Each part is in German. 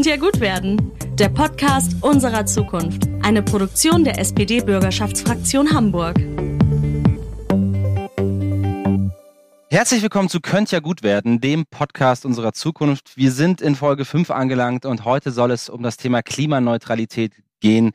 Könnte ja gut werden. Der Podcast unserer Zukunft. Eine Produktion der SPD-Bürgerschaftsfraktion Hamburg. Herzlich willkommen zu Könnt ja gut werden, dem Podcast unserer Zukunft. Wir sind in Folge 5 angelangt und heute soll es um das Thema Klimaneutralität gehen.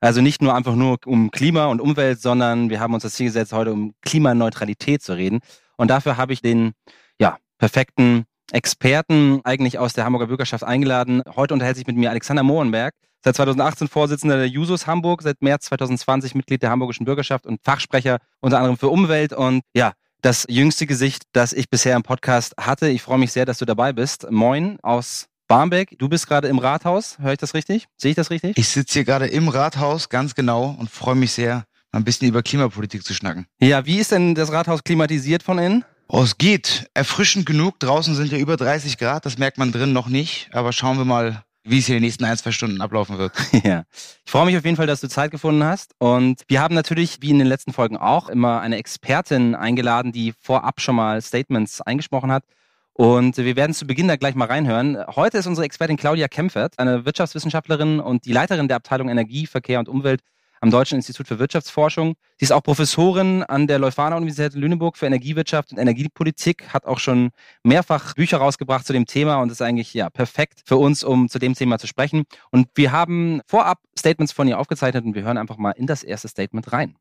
Also nicht nur einfach nur um Klima und Umwelt, sondern wir haben uns das Ziel gesetzt, heute um Klimaneutralität zu reden. Und dafür habe ich den ja, perfekten Experten eigentlich aus der Hamburger Bürgerschaft eingeladen. Heute unterhält sich mit mir Alexander Mohrenberg, seit 2018 Vorsitzender der Jusos Hamburg, seit März 2020 Mitglied der Hamburgischen Bürgerschaft und Fachsprecher unter anderem für Umwelt und ja, das jüngste Gesicht, das ich bisher im Podcast hatte. Ich freue mich sehr, dass du dabei bist. Moin aus Barmbek, du bist gerade im Rathaus, höre ich das richtig? Sehe ich das richtig? Ich sitze hier gerade im Rathaus, ganz genau, und freue mich sehr, mal ein bisschen über Klimapolitik zu schnacken. Ja, wie ist denn das Rathaus klimatisiert von innen? Oh, es geht. Erfrischend genug. Draußen sind ja über 30 Grad, das merkt man drin noch nicht. Aber schauen wir mal, wie es hier in den nächsten ein, zwei Stunden ablaufen wird. Ja. Ich freue mich auf jeden Fall, dass du Zeit gefunden hast. Und wir haben natürlich, wie in den letzten Folgen auch, immer eine Expertin eingeladen, die vorab schon mal Statements eingesprochen hat. Und wir werden zu Beginn da gleich mal reinhören. Heute ist unsere Expertin Claudia Kempfert, eine Wirtschaftswissenschaftlerin und die Leiterin der Abteilung Energie, Verkehr und Umwelt am Deutschen Institut für Wirtschaftsforschung. Sie ist auch Professorin an der Leuphana Universität Lüneburg für Energiewirtschaft und Energiepolitik, hat auch schon mehrfach Bücher rausgebracht zu dem Thema und ist eigentlich ja perfekt für uns, um zu dem Thema zu sprechen. Und wir haben vorab Statements von ihr aufgezeichnet und wir hören einfach mal in das erste Statement rein.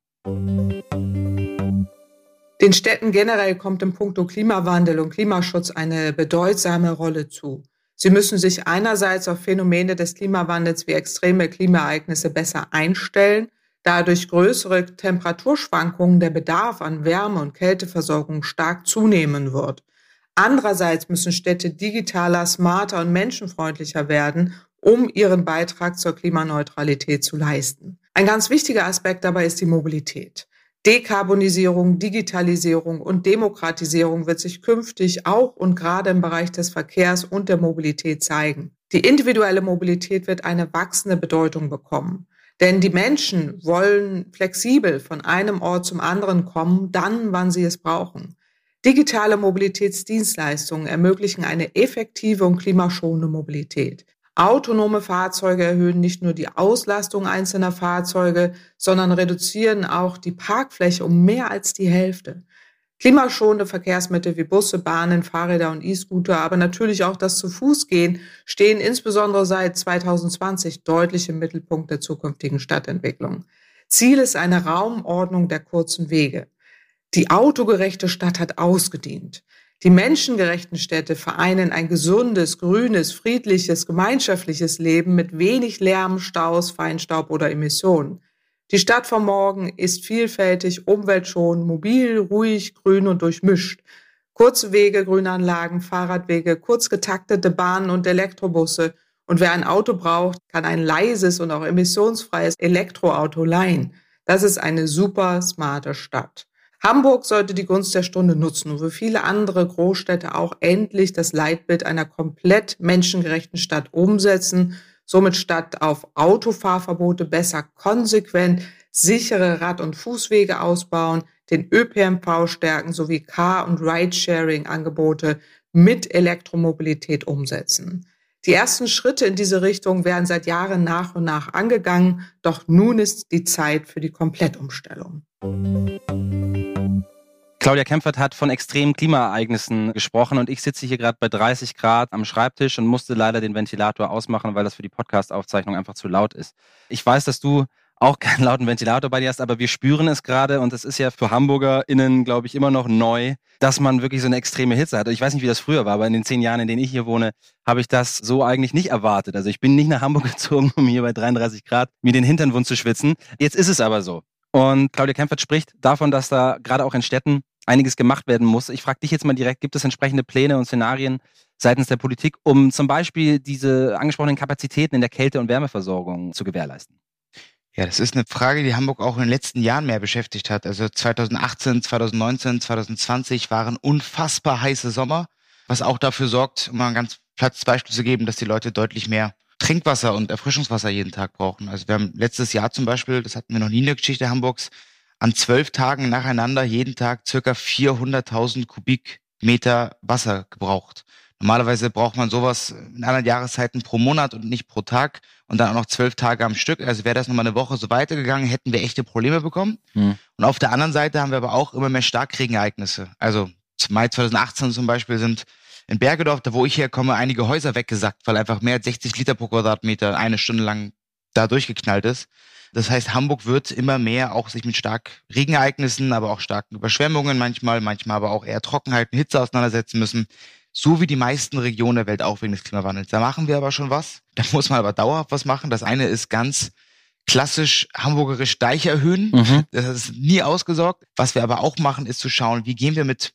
Den Städten generell kommt im Punkto Klimawandel und Klimaschutz eine bedeutsame Rolle zu. Sie müssen sich einerseits auf Phänomene des Klimawandels wie extreme Klimaereignisse besser einstellen, da durch größere Temperaturschwankungen der Bedarf an Wärme- und Kälteversorgung stark zunehmen wird. Andererseits müssen Städte digitaler, smarter und menschenfreundlicher werden, um ihren Beitrag zur Klimaneutralität zu leisten. Ein ganz wichtiger Aspekt dabei ist die Mobilität. Dekarbonisierung, Digitalisierung und Demokratisierung wird sich künftig auch und gerade im Bereich des Verkehrs und der Mobilität zeigen. Die individuelle Mobilität wird eine wachsende Bedeutung bekommen. Denn die Menschen wollen flexibel von einem Ort zum anderen kommen, dann, wann sie es brauchen. Digitale Mobilitätsdienstleistungen ermöglichen eine effektive und klimaschonende Mobilität. Autonome Fahrzeuge erhöhen nicht nur die Auslastung einzelner Fahrzeuge, sondern reduzieren auch die Parkfläche um mehr als die Hälfte. Klimaschonende Verkehrsmittel wie Busse, Bahnen, Fahrräder und E-Scooter, aber natürlich auch das zu Fuß gehen, stehen insbesondere seit 2020 deutlich im Mittelpunkt der zukünftigen Stadtentwicklung. Ziel ist eine Raumordnung der kurzen Wege. Die autogerechte Stadt hat ausgedient. Die menschengerechten Städte vereinen ein gesundes, grünes, friedliches, gemeinschaftliches Leben mit wenig Lärm, Staus, Feinstaub oder Emissionen. Die Stadt von morgen ist vielfältig, umweltschonend, mobil, ruhig, grün und durchmischt. Kurze Wege, Grünanlagen, Fahrradwege, kurz getaktete Bahnen und Elektrobusse. Und wer ein Auto braucht, kann ein leises und auch emissionsfreies Elektroauto leihen. Das ist eine super smarte Stadt. Hamburg sollte die Gunst der Stunde nutzen und für viele andere Großstädte auch endlich das Leitbild einer komplett menschengerechten Stadt umsetzen, somit statt auf Autofahrverbote besser konsequent sichere Rad- und Fußwege ausbauen, den ÖPNV stärken sowie Car- und Ridesharing-Angebote mit Elektromobilität umsetzen. Die ersten Schritte in diese Richtung werden seit Jahren nach und nach angegangen, doch nun ist die Zeit für die Komplettumstellung. Claudia Kempfert hat von extremen Klimaereignissen gesprochen und ich sitze hier gerade bei 30 Grad am Schreibtisch und musste leider den Ventilator ausmachen, weil das für die Podcast-Aufzeichnung einfach zu laut ist. Ich weiß, dass du auch keinen lauten Ventilator bei dir hast, aber wir spüren es gerade und es ist ja für HamburgerInnen, glaube ich, immer noch neu, dass man wirklich so eine extreme Hitze hat. Ich weiß nicht, wie das früher war, aber in den zehn Jahren, in denen ich hier wohne, habe ich das so eigentlich nicht erwartet. Also ich bin nicht nach Hamburg gezogen, um hier bei 33 Grad mir den Hintern wund zu schwitzen. Jetzt ist es aber so. Und Claudia Kempfert spricht davon, dass da gerade auch in Städten einiges gemacht werden muss. Ich frage dich jetzt mal direkt, gibt es entsprechende Pläne und Szenarien seitens der Politik, um zum Beispiel diese angesprochenen Kapazitäten in der Kälte- und Wärmeversorgung zu gewährleisten? Ja, das ist eine Frage, die Hamburg auch in den letzten Jahren mehr beschäftigt hat. Also 2018, 2019, 2020 waren unfassbar heiße Sommer, was auch dafür sorgt, um mal ganz plattes Beispiel zu geben, dass die Leute deutlich mehr Trinkwasser und Erfrischungswasser jeden Tag brauchen. Also wir haben letztes Jahr zum Beispiel, das hatten wir noch nie in der Geschichte Hamburgs, an zwölf Tagen nacheinander jeden Tag circa 400.000 Kubikmeter Wasser gebraucht. Normalerweise braucht man sowas in anderen Jahreszeiten pro Monat und nicht pro Tag und dann auch noch zwölf Tage am Stück. Also wäre das nochmal eine Woche so weitergegangen, hätten wir echte Probleme bekommen. Mhm. Und auf der anderen Seite haben wir aber auch immer mehr Starkregenereignisse. Also Mai 2018 zum Beispiel sind in Bergedorf, da wo ich herkomme, einige Häuser weggesackt, weil einfach mehr als 60 Liter pro Quadratmeter eine Stunde lang da durchgeknallt ist. Das heißt, Hamburg wird immer mehr auch sich mit stark Regenereignissen, aber auch starken Überschwemmungen manchmal, manchmal aber auch eher Trockenheit und Hitze auseinandersetzen müssen. So wie die meisten Regionen der Welt auch wegen des Klimawandels. Da machen wir aber schon was. Da muss man aber dauerhaft was machen. Das eine ist ganz klassisch hamburgerisch Deich erhöhen. Mhm. Das ist nie ausgesorgt. Was wir aber auch machen, ist zu schauen, wie gehen wir mit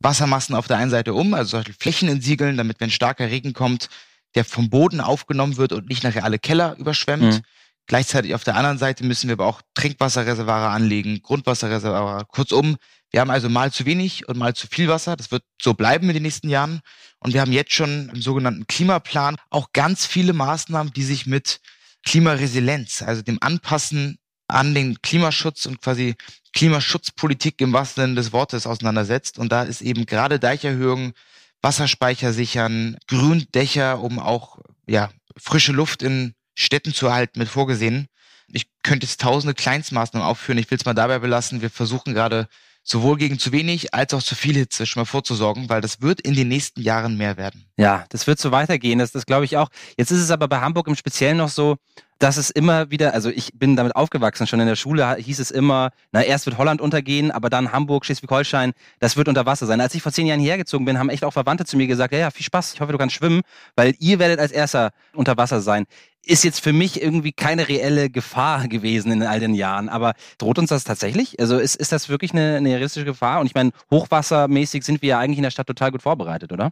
Wassermassen auf der einen Seite um, also zum Beispiel Flächen entsiegeln, damit wenn starker Regen kommt, der vom Boden aufgenommen wird und nicht nachher alle Keller überschwemmt. Mhm. Gleichzeitig auf der anderen Seite müssen wir aber auch Trinkwasserreservare anlegen, Grundwasserreservare. Kurzum, wir haben also mal zu wenig und mal zu viel Wasser. Das wird so bleiben in den nächsten Jahren. Und wir haben jetzt schon im sogenannten Klimaplan auch ganz viele Maßnahmen, die sich mit Klimaresilienz, also dem Anpassen an den Klimaschutz und quasi Klimaschutzpolitik im wahrsten Sinne des Wortes auseinandersetzt. Und da ist eben gerade Deicherhöhung, Wasserspeicher sichern, Gründächer, um auch ja, frische Luft in Städten zu erhalten, mit vorgesehen. Ich könnte jetzt tausende Kleinstmaßnahmen aufführen. Ich will es mal dabei belassen. Wir versuchen gerade sowohl gegen zu wenig als auch zu viel Hitze schon mal vorzusorgen, weil das wird in den nächsten Jahren mehr werden. Ja, das wird so weitergehen. Das, das glaube ich auch. Jetzt ist es aber bei Hamburg im Speziellen noch so, dass es immer wieder, also ich bin damit aufgewachsen, schon in der Schule hieß es immer, na erst wird Holland untergehen, aber dann Hamburg, Schleswig-Holstein, das wird unter Wasser sein. Als ich vor zehn Jahren hierher gezogen bin, haben echt auch Verwandte zu mir gesagt, ja, ja, viel Spaß, ich hoffe, du kannst schwimmen, weil ihr werdet als erster unter Wasser sein. Ist jetzt für mich irgendwie keine reelle Gefahr gewesen in all den Jahren, aber droht uns das tatsächlich? Also ist, ist das wirklich eine, eine realistische Gefahr? Und ich meine, hochwassermäßig sind wir ja eigentlich in der Stadt total gut vorbereitet, oder?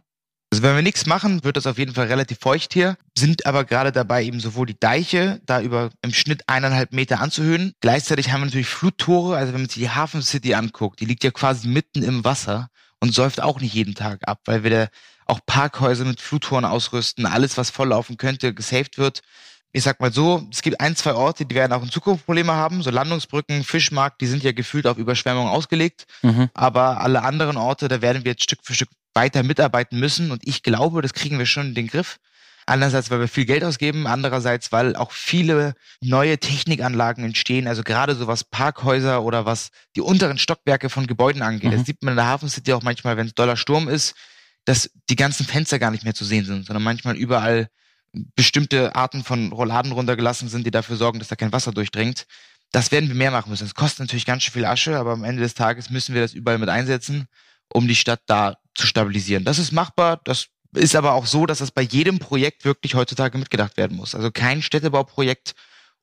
Also wenn wir nichts machen, wird das auf jeden Fall relativ feucht hier, sind aber gerade dabei, eben sowohl die Deiche da über im Schnitt eineinhalb Meter anzuhöhen. Gleichzeitig haben wir natürlich Fluttore, also wenn man sich die Hafen City anguckt, die liegt ja quasi mitten im Wasser und säuft auch nicht jeden Tag ab, weil wir da auch Parkhäuser mit Fluttoren ausrüsten, alles, was volllaufen könnte, gesaved wird. Ich sag mal so, es gibt ein, zwei Orte, die werden auch in Zukunft Probleme haben. So Landungsbrücken, Fischmarkt, die sind ja gefühlt auf Überschwemmung ausgelegt. Mhm. Aber alle anderen Orte, da werden wir jetzt Stück für Stück weiter mitarbeiten müssen. Und ich glaube, das kriegen wir schon in den Griff. Einerseits, weil wir viel Geld ausgeben, andererseits, weil auch viele neue Technikanlagen entstehen. Also gerade so was Parkhäuser oder was die unteren Stockwerke von Gebäuden angeht. Mhm. Das sieht man in der Hafen City auch manchmal, wenn es doller Sturm ist, dass die ganzen Fenster gar nicht mehr zu sehen sind, sondern manchmal überall bestimmte Arten von Rolladen runtergelassen sind, die dafür sorgen, dass da kein Wasser durchdringt. Das werden wir mehr machen müssen. Das kostet natürlich ganz schön viel Asche, aber am Ende des Tages müssen wir das überall mit einsetzen, um die Stadt da zu stabilisieren. Das ist machbar. Das ist aber auch so, dass das bei jedem Projekt wirklich heutzutage mitgedacht werden muss. Also kein Städtebauprojekt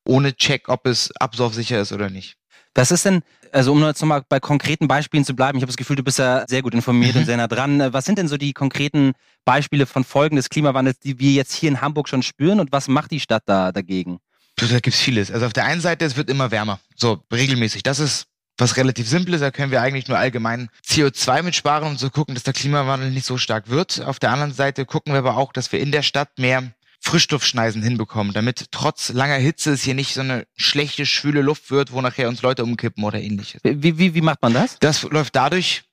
ohne Check, ob es absorpsicher ist oder nicht. Was ist denn, also um jetzt nochmal bei konkreten Beispielen zu bleiben, ich habe das Gefühl, du bist ja sehr gut informiert mhm. und sehr nah dran. Was sind denn so die konkreten Beispiele von Folgen des Klimawandels, die wir jetzt hier in Hamburg schon spüren und was macht die Stadt da dagegen? Da gibt's vieles. Also auf der einen Seite, es wird immer wärmer. So, regelmäßig. Das ist was relativ simpel ist, da können wir eigentlich nur allgemein CO2 mitsparen, um zu gucken, dass der Klimawandel nicht so stark wird. Auf der anderen Seite gucken wir aber auch, dass wir in der Stadt mehr Frischluftschneisen hinbekommen, damit trotz langer Hitze es hier nicht so eine schlechte, schwüle Luft wird, wo nachher uns Leute umkippen oder ähnliches. Wie, wie, wie macht man das? Das läuft dadurch,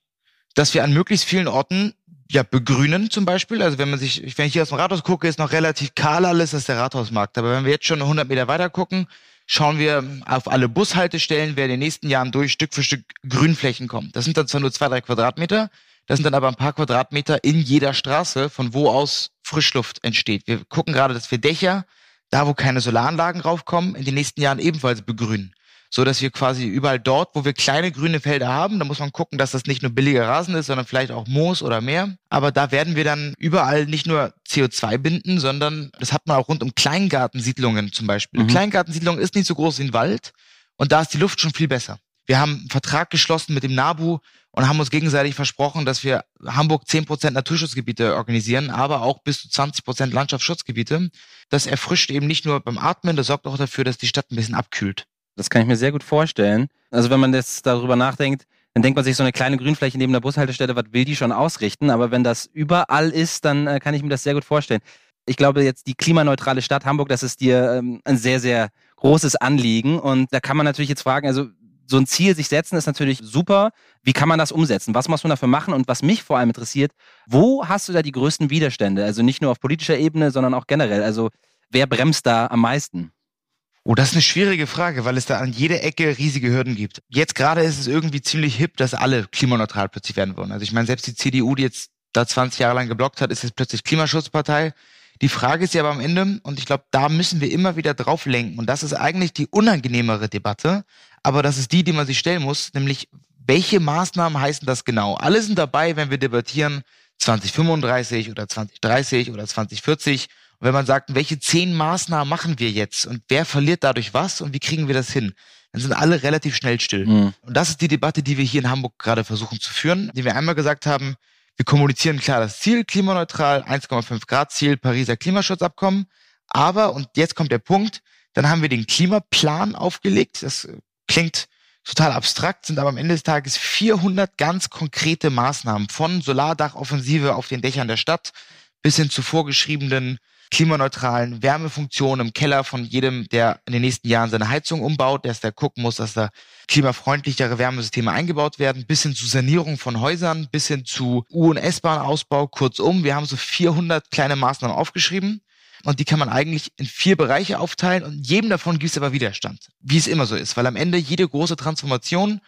dass wir an möglichst vielen Orten ja, begrünen zum Beispiel. Also wenn man sich, wenn ich hier aus dem Rathaus gucke, ist noch relativ kahl alles, das ist der Rathausmarkt. Aber wenn wir jetzt schon 100 Meter weiter gucken, schauen wir auf alle Bushaltestellen, wer in den nächsten Jahren durch Stück für Stück Grünflächen kommt. Das sind dann zwar nur zwei, drei Quadratmeter, das sind dann aber ein paar Quadratmeter in jeder Straße, von wo aus Frischluft entsteht. Wir gucken gerade, dass wir Dächer, da wo keine Solaranlagen raufkommen, in den nächsten Jahren ebenfalls begrünen so dass wir quasi überall dort, wo wir kleine grüne Felder haben, da muss man gucken, dass das nicht nur billiger Rasen ist, sondern vielleicht auch Moos oder mehr. Aber da werden wir dann überall nicht nur CO2 binden, sondern das hat man auch rund um Kleingartensiedlungen zum Beispiel. Mhm. Eine Kleingartensiedlung ist nicht so groß wie ein Wald und da ist die Luft schon viel besser. Wir haben einen Vertrag geschlossen mit dem NABU und haben uns gegenseitig versprochen, dass wir Hamburg 10% Naturschutzgebiete organisieren, aber auch bis zu 20% Landschaftsschutzgebiete. Das erfrischt eben nicht nur beim Atmen, das sorgt auch dafür, dass die Stadt ein bisschen abkühlt. Das kann ich mir sehr gut vorstellen. Also wenn man jetzt darüber nachdenkt, dann denkt man sich so eine kleine Grünfläche neben der Bushaltestelle, was will die schon ausrichten? Aber wenn das überall ist, dann äh, kann ich mir das sehr gut vorstellen. Ich glaube jetzt die klimaneutrale Stadt Hamburg, das ist dir ähm, ein sehr, sehr großes Anliegen. Und da kann man natürlich jetzt fragen, also so ein Ziel sich setzen ist natürlich super. Wie kann man das umsetzen? Was muss man dafür machen? Und was mich vor allem interessiert, wo hast du da die größten Widerstände? Also nicht nur auf politischer Ebene, sondern auch generell. Also wer bremst da am meisten? Oh, das ist eine schwierige Frage, weil es da an jeder Ecke riesige Hürden gibt. Jetzt gerade ist es irgendwie ziemlich hip, dass alle klimaneutral plötzlich werden wollen. Also ich meine, selbst die CDU, die jetzt da 20 Jahre lang geblockt hat, ist jetzt plötzlich Klimaschutzpartei. Die Frage ist ja aber am Ende, und ich glaube, da müssen wir immer wieder drauf lenken. Und das ist eigentlich die unangenehmere Debatte, aber das ist die, die man sich stellen muss, nämlich welche Maßnahmen heißen das genau? Alle sind dabei, wenn wir debattieren 2035 oder 2030 oder 2040. Wenn man sagt, welche zehn Maßnahmen machen wir jetzt und wer verliert dadurch was und wie kriegen wir das hin? Dann sind alle relativ schnell still. Mhm. Und das ist die Debatte, die wir hier in Hamburg gerade versuchen zu führen, die wir einmal gesagt haben, wir kommunizieren klar das Ziel, klimaneutral, 1,5 Grad Ziel, Pariser Klimaschutzabkommen. Aber, und jetzt kommt der Punkt, dann haben wir den Klimaplan aufgelegt. Das klingt total abstrakt, sind aber am Ende des Tages 400 ganz konkrete Maßnahmen von Solardachoffensive auf den Dächern der Stadt bis hin zu vorgeschriebenen klimaneutralen Wärmefunktionen im Keller von jedem, der in den nächsten Jahren seine Heizung umbaut, der da gucken muss, dass da klimafreundlichere Wärmesysteme eingebaut werden, bis hin zu Sanierung von Häusern, bis hin zu U- und S-Bahn-Ausbau. Kurzum, wir haben so 400 kleine Maßnahmen aufgeschrieben und die kann man eigentlich in vier Bereiche aufteilen und jedem davon gibt es aber Widerstand, wie es immer so ist, weil am Ende jede große Transformation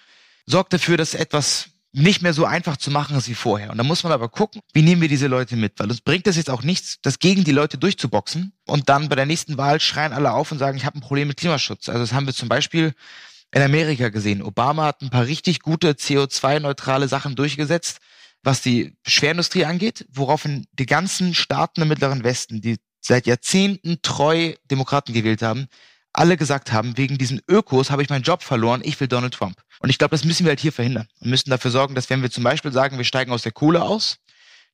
sorgt dafür, dass etwas nicht mehr so einfach zu machen ist wie vorher. Und da muss man aber gucken, wie nehmen wir diese Leute mit? Weil uns bringt es jetzt auch nichts, das gegen die Leute durchzuboxen und dann bei der nächsten Wahl schreien alle auf und sagen, ich habe ein Problem mit Klimaschutz. Also das haben wir zum Beispiel in Amerika gesehen. Obama hat ein paar richtig gute CO2-neutrale Sachen durchgesetzt, was die Schwerindustrie angeht, woraufhin die ganzen Staaten im Mittleren Westen, die seit Jahrzehnten treu Demokraten gewählt haben, alle gesagt haben, wegen diesen Ökos habe ich meinen Job verloren, ich will Donald Trump. Und ich glaube, das müssen wir halt hier verhindern und müssen dafür sorgen, dass wenn wir zum Beispiel sagen, wir steigen aus der Kohle aus,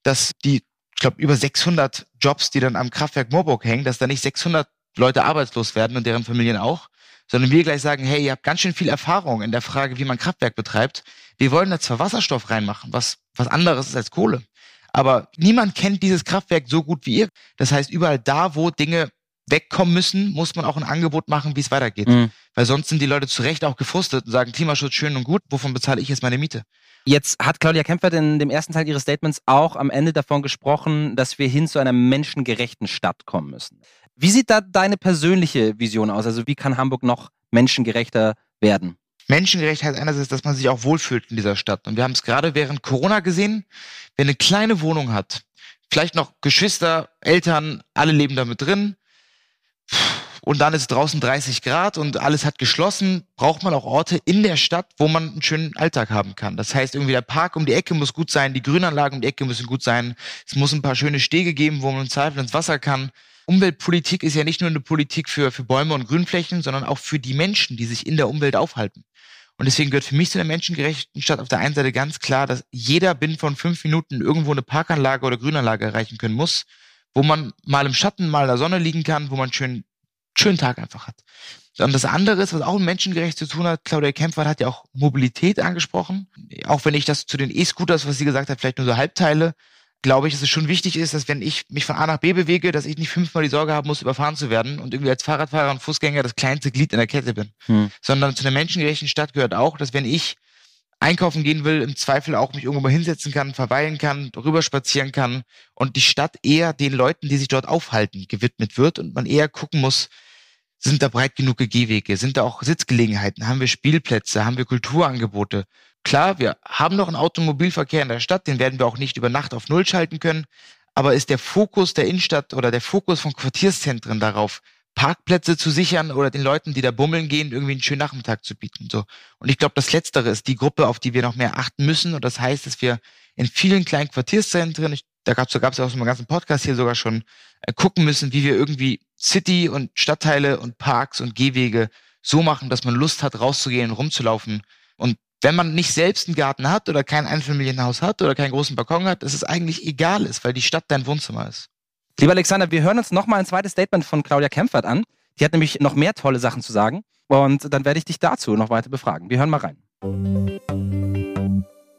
dass die, ich glaube, über 600 Jobs, die dann am Kraftwerk Moorburg hängen, dass da nicht 600 Leute arbeitslos werden und deren Familien auch, sondern wir gleich sagen, hey, ihr habt ganz schön viel Erfahrung in der Frage, wie man Kraftwerk betreibt. Wir wollen da zwar Wasserstoff reinmachen, was was anderes ist als Kohle. Aber niemand kennt dieses Kraftwerk so gut wie ihr. Das heißt, überall da, wo Dinge wegkommen müssen, muss man auch ein Angebot machen, wie es weitergeht. Mhm. Weil sonst sind die Leute zu Recht auch gefrustet und sagen, Klimaschutz schön und gut, wovon bezahle ich jetzt meine Miete? Jetzt hat Claudia Kempfert in dem ersten Teil ihres Statements auch am Ende davon gesprochen, dass wir hin zu einer menschengerechten Stadt kommen müssen. Wie sieht da deine persönliche Vision aus? Also wie kann Hamburg noch menschengerechter werden? Menschengerecht heißt einerseits, dass man sich auch wohlfühlt in dieser Stadt. Und wir haben es gerade während Corona gesehen, wer eine kleine Wohnung hat, vielleicht noch Geschwister, Eltern, alle leben damit drin, und dann ist draußen 30 Grad und alles hat geschlossen, braucht man auch Orte in der Stadt, wo man einen schönen Alltag haben kann. Das heißt, irgendwie der Park um die Ecke muss gut sein, die Grünanlagen um die Ecke müssen gut sein, es muss ein paar schöne Stege geben, wo man im Zweifel ins Wasser kann. Umweltpolitik ist ja nicht nur eine Politik für, für Bäume und Grünflächen, sondern auch für die Menschen, die sich in der Umwelt aufhalten. Und deswegen gehört für mich zu der menschengerechten Stadt auf der einen Seite ganz klar, dass jeder binnen von fünf Minuten irgendwo eine Parkanlage oder Grünanlage erreichen können muss, wo man mal im Schatten, mal in der Sonne liegen kann, wo man schön schönen Tag einfach hat. Und das andere ist, was auch mit menschengerecht zu tun hat, Claudia Kempfer hat ja auch Mobilität angesprochen. Auch wenn ich das zu den E-Scooters, was sie gesagt hat, vielleicht nur so halbteile, glaube ich, dass es schon wichtig ist, dass wenn ich mich von A nach B bewege, dass ich nicht fünfmal die Sorge haben muss, überfahren zu werden und irgendwie als Fahrradfahrer und Fußgänger das kleinste Glied in der Kette bin. Hm. Sondern zu einer menschengerechten Stadt gehört auch, dass wenn ich einkaufen gehen will, im Zweifel auch mich irgendwo mal hinsetzen kann, verweilen kann, rüber spazieren kann und die Stadt eher den Leuten, die sich dort aufhalten, gewidmet wird und man eher gucken muss, sind da breit genug Gehwege, sind da auch Sitzgelegenheiten, haben wir Spielplätze, haben wir Kulturangebote. Klar, wir haben noch einen Automobilverkehr in der Stadt, den werden wir auch nicht über Nacht auf Null schalten können, aber ist der Fokus der Innenstadt oder der Fokus von Quartierszentren darauf, Parkplätze zu sichern oder den Leuten, die da bummeln gehen, irgendwie einen schönen Nachmittag zu bieten. So. Und ich glaube, das Letztere ist die Gruppe, auf die wir noch mehr achten müssen. Und das heißt, dass wir in vielen kleinen Quartierszentren, ich, da gab es ja auch so einen ganzen Podcast hier sogar schon, äh, gucken müssen, wie wir irgendwie City und Stadtteile und Parks und Gehwege so machen, dass man Lust hat, rauszugehen und rumzulaufen. Und wenn man nicht selbst einen Garten hat oder kein Einfamilienhaus hat oder keinen großen Balkon hat, dass es eigentlich egal ist, weil die Stadt dein Wohnzimmer ist. Lieber Alexander, wir hören uns nochmal ein zweites Statement von Claudia Kempfert an. Die hat nämlich noch mehr tolle Sachen zu sagen. Und dann werde ich dich dazu noch weiter befragen. Wir hören mal rein.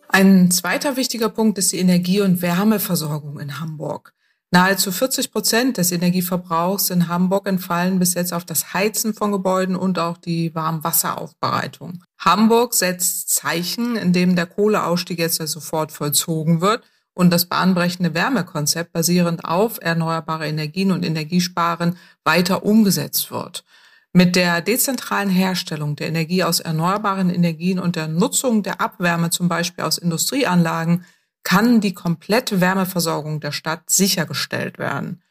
Ein zweiter wichtiger Punkt ist die Energie- und Wärmeversorgung in Hamburg. Nahezu 40 Prozent des Energieverbrauchs in Hamburg entfallen bis jetzt auf das Heizen von Gebäuden und auch die Warmwasseraufbereitung. Hamburg setzt Zeichen, indem der Kohleausstieg jetzt sofort vollzogen wird und das bahnbrechende Wärmekonzept basierend auf erneuerbare Energien und Energiesparen weiter umgesetzt wird. Mit der dezentralen Herstellung der Energie aus erneuerbaren Energien und der Nutzung der Abwärme zum Beispiel aus Industrieanlagen kann die komplette Wärmeversorgung der Stadt sichergestellt werden.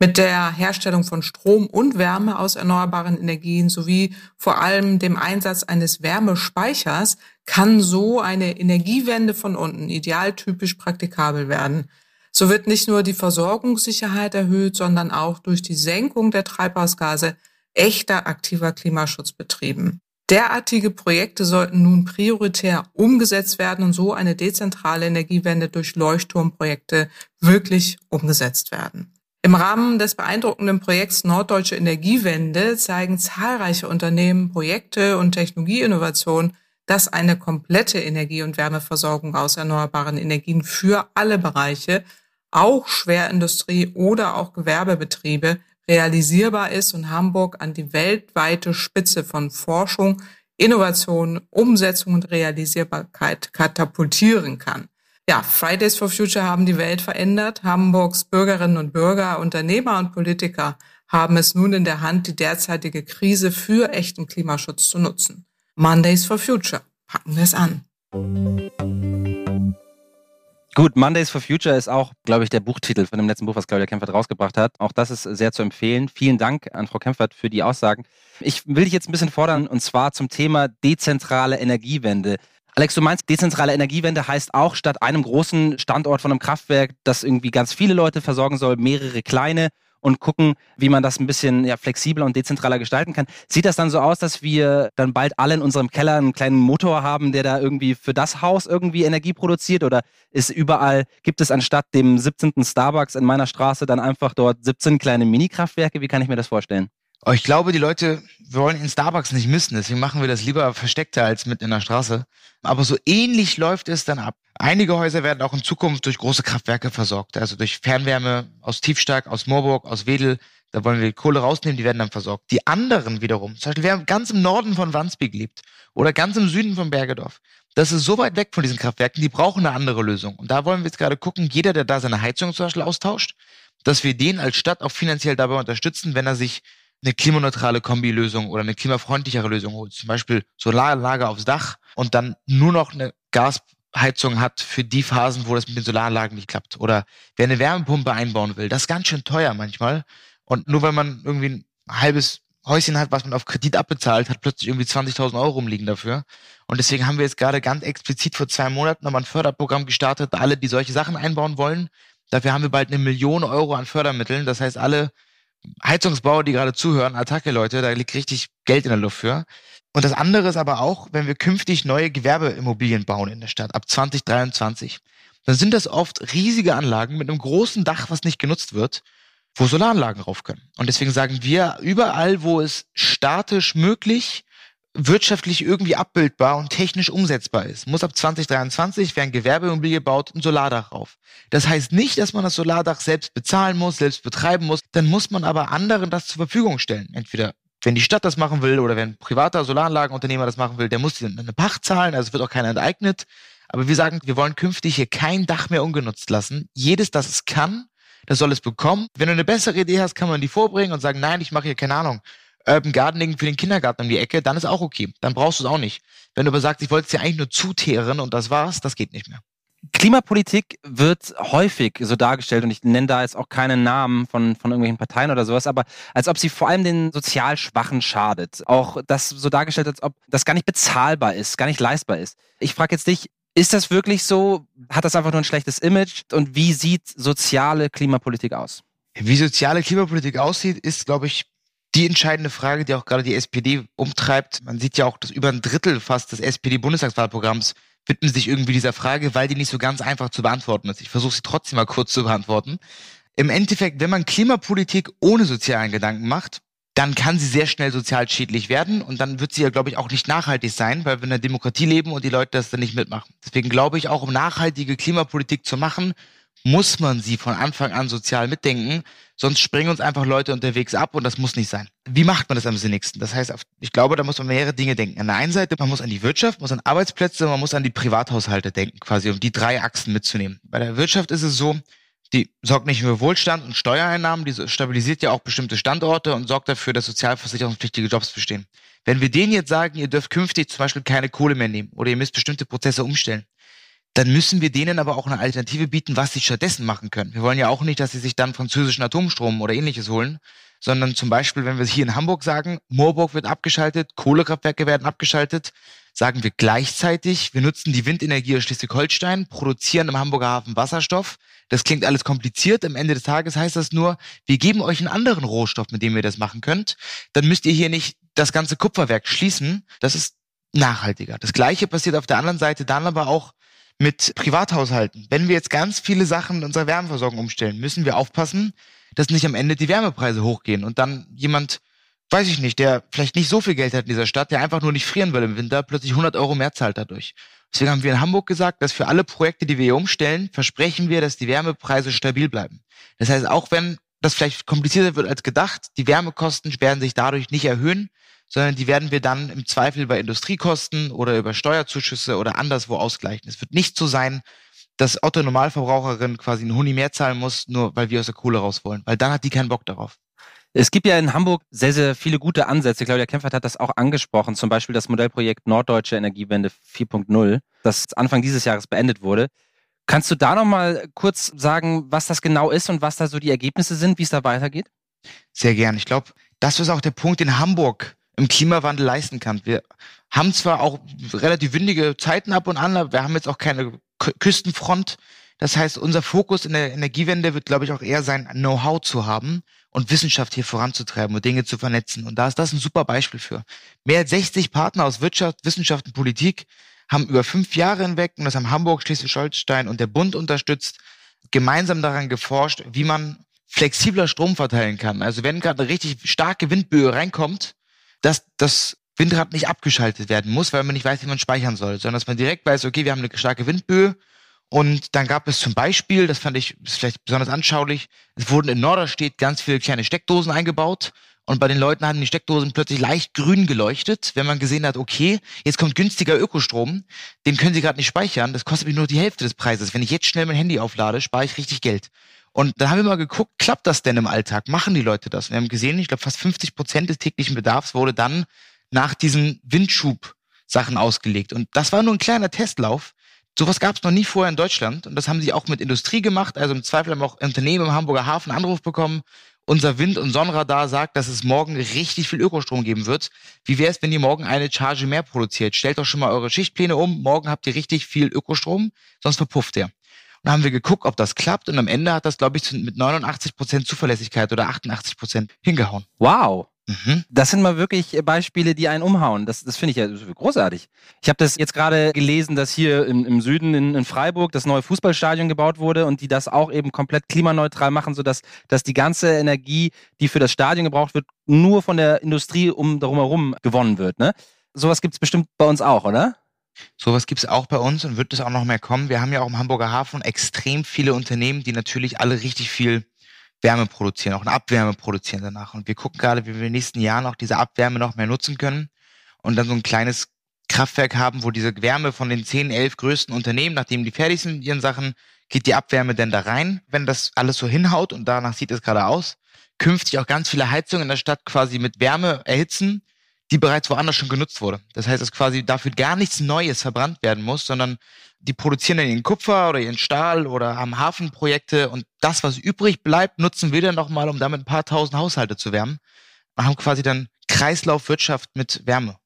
Mit der Herstellung von Strom und Wärme aus erneuerbaren Energien sowie vor allem dem Einsatz eines Wärmespeichers kann so eine Energiewende von unten idealtypisch praktikabel werden. So wird nicht nur die Versorgungssicherheit erhöht, sondern auch durch die Senkung der Treibhausgase echter aktiver Klimaschutz betrieben. Derartige Projekte sollten nun prioritär umgesetzt werden und so eine dezentrale Energiewende durch Leuchtturmprojekte wirklich umgesetzt werden. Im Rahmen des beeindruckenden Projekts Norddeutsche Energiewende zeigen zahlreiche Unternehmen Projekte und Technologieinnovationen, dass eine komplette Energie- und Wärmeversorgung aus erneuerbaren Energien für alle Bereiche, auch Schwerindustrie oder auch Gewerbebetriebe, realisierbar ist und Hamburg an die weltweite Spitze von Forschung, Innovation, Umsetzung und Realisierbarkeit katapultieren kann. Ja, Fridays for Future haben die Welt verändert. Hamburgs Bürgerinnen und Bürger, Unternehmer und Politiker haben es nun in der Hand, die derzeitige Krise für echten Klimaschutz zu nutzen. Mondays for Future. Packen wir es an. Gut, Mondays for Future ist auch, glaube ich, der Buchtitel von dem letzten Buch, was Claudia Kempfert rausgebracht hat. Auch das ist sehr zu empfehlen. Vielen Dank an Frau Kempfert für die Aussagen. Ich will dich jetzt ein bisschen fordern, und zwar zum Thema dezentrale Energiewende. Alex, du meinst, dezentrale Energiewende heißt auch, statt einem großen Standort von einem Kraftwerk, das irgendwie ganz viele Leute versorgen soll, mehrere kleine und gucken, wie man das ein bisschen ja, flexibler und dezentraler gestalten kann. Sieht das dann so aus, dass wir dann bald alle in unserem Keller einen kleinen Motor haben, der da irgendwie für das Haus irgendwie Energie produziert? Oder ist überall, gibt es anstatt dem 17. Starbucks in meiner Straße dann einfach dort 17 kleine Mini-Kraftwerke? Wie kann ich mir das vorstellen? Ich glaube, die Leute wollen in Starbucks nicht missen, deswegen machen wir das lieber versteckter als mit in der Straße. Aber so ähnlich läuft es dann ab. Einige Häuser werden auch in Zukunft durch große Kraftwerke versorgt, also durch Fernwärme aus Tiefstark, aus Moorburg, aus Wedel. Da wollen wir die Kohle rausnehmen, die werden dann versorgt. Die anderen wiederum, zum Beispiel wer ganz im Norden von Wandsbek lebt oder ganz im Süden von Bergedorf, das ist so weit weg von diesen Kraftwerken, die brauchen eine andere Lösung. Und da wollen wir jetzt gerade gucken, jeder, der da seine Heizung zum Beispiel austauscht, dass wir den als Stadt auch finanziell dabei unterstützen, wenn er sich eine klimaneutrale Kombilösung oder eine klimafreundlichere Lösung holt. Zum Beispiel Solaranlage aufs Dach und dann nur noch eine Gasheizung hat für die Phasen, wo das mit den Solaranlagen nicht klappt. Oder wer eine Wärmepumpe einbauen will, das ist ganz schön teuer manchmal. Und nur weil man irgendwie ein halbes Häuschen hat, was man auf Kredit abbezahlt, hat plötzlich irgendwie 20.000 Euro rumliegen dafür. Und deswegen haben wir jetzt gerade ganz explizit vor zwei Monaten nochmal ein Förderprogramm gestartet, alle, die solche Sachen einbauen wollen. Dafür haben wir bald eine Million Euro an Fördermitteln. Das heißt, alle Heizungsbauer, die gerade zuhören, Attacke-Leute, da liegt richtig Geld in der Luft für. Und das andere ist aber auch, wenn wir künftig neue Gewerbeimmobilien bauen in der Stadt ab 2023, dann sind das oft riesige Anlagen mit einem großen Dach, was nicht genutzt wird, wo Solaranlagen rauf können. Und deswegen sagen wir, überall, wo es statisch möglich wirtschaftlich irgendwie abbildbar und technisch umsetzbar ist, muss ab 2023, wer ein Gewerbeimmobilie baut, ein Solardach rauf. Das heißt nicht, dass man das Solardach selbst bezahlen muss, selbst betreiben muss, dann muss man aber anderen das zur Verfügung stellen. Entweder wenn die Stadt das machen will oder wenn ein privater Solaranlagenunternehmer das machen will, der muss eine Pacht zahlen, also wird auch keiner enteignet. Aber wir sagen, wir wollen künftig hier kein Dach mehr ungenutzt lassen. Jedes, das es kann, das soll es bekommen. Wenn du eine bessere Idee hast, kann man die vorbringen und sagen, nein, ich mache hier keine Ahnung, Urban Gardening für den Kindergarten um die Ecke, dann ist auch okay. Dann brauchst du es auch nicht. Wenn du aber sagst, ich wollte es dir eigentlich nur zuteeren und das war's, das geht nicht mehr. Klimapolitik wird häufig so dargestellt, und ich nenne da jetzt auch keinen Namen von, von irgendwelchen Parteien oder sowas, aber als ob sie vor allem den sozial Schwachen schadet. Auch das so dargestellt, als ob das gar nicht bezahlbar ist, gar nicht leistbar ist. Ich frage jetzt dich, ist das wirklich so? Hat das einfach nur ein schlechtes Image? Und wie sieht soziale Klimapolitik aus? Wie soziale Klimapolitik aussieht, ist, glaube ich, die entscheidende Frage, die auch gerade die SPD umtreibt. Man sieht ja auch, dass über ein Drittel fast des SPD-Bundestagswahlprogramms widmen sich irgendwie dieser Frage, weil die nicht so ganz einfach zu beantworten ist. Ich versuche sie trotzdem mal kurz zu beantworten. Im Endeffekt, wenn man Klimapolitik ohne sozialen Gedanken macht, dann kann sie sehr schnell sozial schädlich werden und dann wird sie ja, glaube ich, auch nicht nachhaltig sein, weil wir in der Demokratie leben und die Leute das dann nicht mitmachen. Deswegen glaube ich, auch um nachhaltige Klimapolitik zu machen, muss man sie von Anfang an sozial mitdenken, sonst springen uns einfach Leute unterwegs ab und das muss nicht sein. Wie macht man das am sinnigsten? Das heißt, ich glaube, da muss man mehrere Dinge denken. An der einen Seite, man muss an die Wirtschaft, muss an Arbeitsplätze, man muss an die Privathaushalte denken, quasi, um die drei Achsen mitzunehmen. Bei der Wirtschaft ist es so, die sorgt nicht nur für Wohlstand und Steuereinnahmen, die stabilisiert ja auch bestimmte Standorte und sorgt dafür, dass sozialversicherungspflichtige Jobs bestehen. Wenn wir denen jetzt sagen, ihr dürft künftig zum Beispiel keine Kohle mehr nehmen oder ihr müsst bestimmte Prozesse umstellen, dann müssen wir denen aber auch eine Alternative bieten, was sie stattdessen machen können. Wir wollen ja auch nicht, dass sie sich dann französischen Atomstrom oder ähnliches holen, sondern zum Beispiel, wenn wir hier in Hamburg sagen, Moorburg wird abgeschaltet, Kohlekraftwerke werden abgeschaltet, sagen wir gleichzeitig, wir nutzen die Windenergie aus Schleswig-Holstein, produzieren im Hamburger Hafen Wasserstoff. Das klingt alles kompliziert. Am Ende des Tages heißt das nur, wir geben euch einen anderen Rohstoff, mit dem ihr das machen könnt. Dann müsst ihr hier nicht das ganze Kupferwerk schließen. Das ist nachhaltiger. Das Gleiche passiert auf der anderen Seite dann aber auch mit Privathaushalten. Wenn wir jetzt ganz viele Sachen in unserer Wärmeversorgung umstellen, müssen wir aufpassen, dass nicht am Ende die Wärmepreise hochgehen und dann jemand, weiß ich nicht, der vielleicht nicht so viel Geld hat in dieser Stadt, der einfach nur nicht frieren will im Winter, plötzlich 100 Euro mehr zahlt dadurch. Deswegen haben wir in Hamburg gesagt, dass für alle Projekte, die wir hier umstellen, versprechen wir, dass die Wärmepreise stabil bleiben. Das heißt, auch wenn das vielleicht komplizierter wird als gedacht, die Wärmekosten werden sich dadurch nicht erhöhen, sondern die werden wir dann im Zweifel über Industriekosten oder über Steuerzuschüsse oder anderswo ausgleichen. Es wird nicht so sein, dass Otto Normalverbraucherin quasi einen Huni mehr zahlen muss, nur weil wir aus der Kohle raus wollen, weil dann hat die keinen Bock darauf. Es gibt ja in Hamburg sehr, sehr viele gute Ansätze. Claudia Kempfert hat das auch angesprochen, zum Beispiel das Modellprojekt Norddeutsche Energiewende 4.0, das Anfang dieses Jahres beendet wurde. Kannst du da nochmal kurz sagen, was das genau ist und was da so die Ergebnisse sind, wie es da weitergeht? Sehr gern. Ich glaube, das ist auch der Punkt in Hamburg, im Klimawandel leisten kann. Wir haben zwar auch relativ windige Zeiten ab und an, aber wir haben jetzt auch keine Küstenfront. Das heißt, unser Fokus in der Energiewende wird, glaube ich, auch eher sein, Know-how zu haben und Wissenschaft hier voranzutreiben und Dinge zu vernetzen. Und da ist das ein super Beispiel für. Mehr als 60 Partner aus Wirtschaft, Wissenschaft und Politik haben über fünf Jahre hinweg, und das haben Hamburg, Schleswig-Holstein und der Bund unterstützt, gemeinsam daran geforscht, wie man flexibler Strom verteilen kann. Also wenn gerade eine richtig starke Windböe reinkommt, dass das Windrad nicht abgeschaltet werden muss, weil man nicht weiß, wie man speichern soll, sondern dass man direkt weiß, okay, wir haben eine starke Windböe und dann gab es zum Beispiel, das fand ich vielleicht besonders anschaulich, es wurden in Norderstedt ganz viele kleine Steckdosen eingebaut und bei den Leuten haben die Steckdosen plötzlich leicht grün geleuchtet, wenn man gesehen hat, okay, jetzt kommt günstiger Ökostrom, den können sie gerade nicht speichern, das kostet mich nur die Hälfte des Preises. Wenn ich jetzt schnell mein Handy auflade, spare ich richtig Geld. Und dann haben wir mal geguckt, klappt das denn im Alltag? Machen die Leute das? Wir haben gesehen, ich glaube, fast 50 Prozent des täglichen Bedarfs wurde dann nach diesen Windschub-Sachen ausgelegt. Und das war nur ein kleiner Testlauf. Sowas gab es noch nie vorher in Deutschland. Und das haben sie auch mit Industrie gemacht. Also im Zweifel haben auch Unternehmen im Hamburger Hafen Anruf bekommen. Unser Wind- und Sonnenradar sagt, dass es morgen richtig viel Ökostrom geben wird. Wie wäre es, wenn ihr morgen eine Charge mehr produziert? Stellt doch schon mal eure Schichtpläne um. Morgen habt ihr richtig viel Ökostrom, sonst verpufft der. Dann haben wir geguckt, ob das klappt und am Ende hat das, glaube ich, mit 89 Prozent Zuverlässigkeit oder 88 Prozent hingehauen. Wow. Mhm. Das sind mal wirklich Beispiele, die einen umhauen. Das, das finde ich ja großartig. Ich habe das jetzt gerade gelesen, dass hier im, im Süden in, in, Freiburg das neue Fußballstadion gebaut wurde und die das auch eben komplett klimaneutral machen, sodass dass die ganze Energie, die für das Stadion gebraucht wird, nur von der Industrie um darum herum gewonnen wird. Ne? Sowas gibt es bestimmt bei uns auch, oder? Sowas gibt es auch bei uns und wird es auch noch mehr kommen. Wir haben ja auch im Hamburger Hafen extrem viele Unternehmen, die natürlich alle richtig viel Wärme produzieren, auch eine Abwärme produzieren danach. Und wir gucken gerade, wie wir in den nächsten Jahren auch diese Abwärme noch mehr nutzen können und dann so ein kleines Kraftwerk haben, wo diese Wärme von den 10, 11 größten Unternehmen, nachdem die fertig sind mit ihren Sachen, geht die Abwärme dann da rein, wenn das alles so hinhaut und danach sieht es gerade aus. Künftig auch ganz viele Heizungen in der Stadt quasi mit Wärme erhitzen, die bereits woanders schon genutzt wurde. Das heißt, dass quasi dafür gar nichts Neues verbrannt werden muss, sondern die produzieren dann ihren Kupfer oder ihren Stahl oder haben Hafenprojekte und das, was übrig bleibt, nutzen wir dann nochmal, um damit ein paar tausend Haushalte zu wärmen. Wir haben quasi dann Kreislaufwirtschaft mit Wärme.